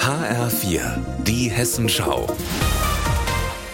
HR4, die Hessenschau.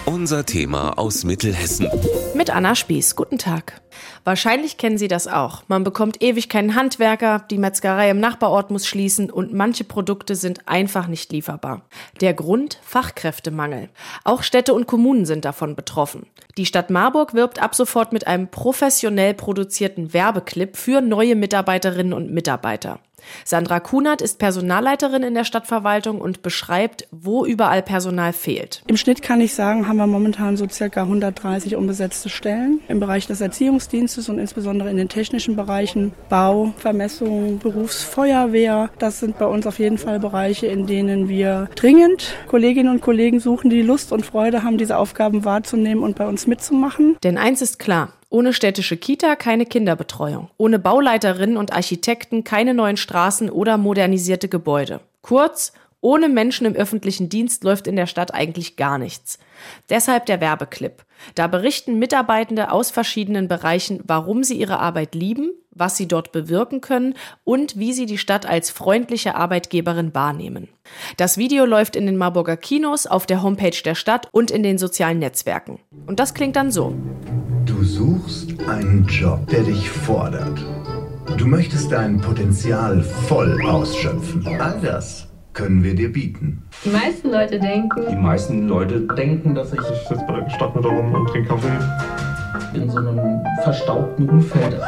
Unser Thema aus Mittelhessen. Mit Anna Spieß. Guten Tag. Wahrscheinlich kennen Sie das auch. Man bekommt ewig keinen Handwerker, die Metzgerei im Nachbarort muss schließen und manche Produkte sind einfach nicht lieferbar. Der Grund Fachkräftemangel. Auch Städte und Kommunen sind davon betroffen. Die Stadt Marburg wirbt ab sofort mit einem professionell produzierten Werbeclip für neue Mitarbeiterinnen und Mitarbeiter. Sandra Kunert ist Personalleiterin in der Stadtverwaltung und beschreibt, wo überall Personal fehlt. Im Schnitt kann ich sagen, haben wir momentan so circa 130 unbesetzte Stellen im Bereich des Erziehungsdienstes und insbesondere in den technischen Bereichen Bau, Vermessung, Berufsfeuerwehr. Das sind bei uns auf jeden Fall Bereiche, in denen wir dringend Kolleginnen und Kollegen suchen, die Lust und Freude haben, diese Aufgaben wahrzunehmen und bei uns mitzumachen. Denn eins ist klar, ohne städtische Kita keine Kinderbetreuung. Ohne Bauleiterinnen und Architekten keine neuen Straßen oder modernisierte Gebäude. Kurz, ohne Menschen im öffentlichen Dienst läuft in der Stadt eigentlich gar nichts. Deshalb der Werbeclip. Da berichten Mitarbeitende aus verschiedenen Bereichen, warum sie ihre Arbeit lieben, was sie dort bewirken können und wie sie die Stadt als freundliche Arbeitgeberin wahrnehmen. Das Video läuft in den Marburger Kinos, auf der Homepage der Stadt und in den sozialen Netzwerken. Und das klingt dann so. Du suchst einen Job, der dich fordert. Du möchtest dein Potenzial voll ausschöpfen. All das können wir dir bieten. Die meisten Leute denken. Die meisten Leute denken, dass ich. Ich sitze bei der Stadtmitte rum und trinke Kaffee. In so einem verstaubten Umfeld.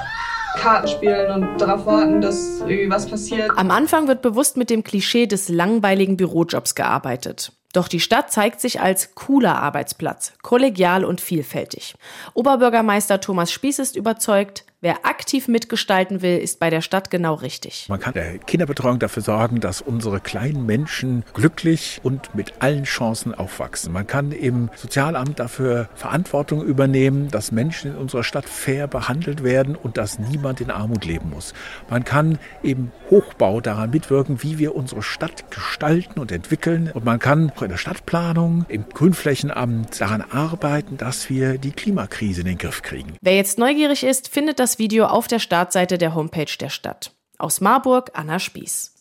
Karten spielen und darauf warten, dass irgendwie was passiert. Am Anfang wird bewusst mit dem Klischee des langweiligen Bürojobs gearbeitet. Doch die Stadt zeigt sich als cooler Arbeitsplatz, kollegial und vielfältig. Oberbürgermeister Thomas Spieß ist überzeugt, Wer aktiv mitgestalten will, ist bei der Stadt genau richtig. Man kann der Kinderbetreuung dafür sorgen, dass unsere kleinen Menschen glücklich und mit allen Chancen aufwachsen. Man kann im Sozialamt dafür Verantwortung übernehmen, dass Menschen in unserer Stadt fair behandelt werden und dass niemand in Armut leben muss. Man kann im Hochbau daran mitwirken, wie wir unsere Stadt gestalten und entwickeln. Und man kann auch in der Stadtplanung, im Grünflächenamt daran arbeiten, dass wir die Klimakrise in den Griff kriegen. Wer jetzt neugierig ist, findet das Video auf der Startseite der Homepage der Stadt. Aus Marburg, Anna Spieß.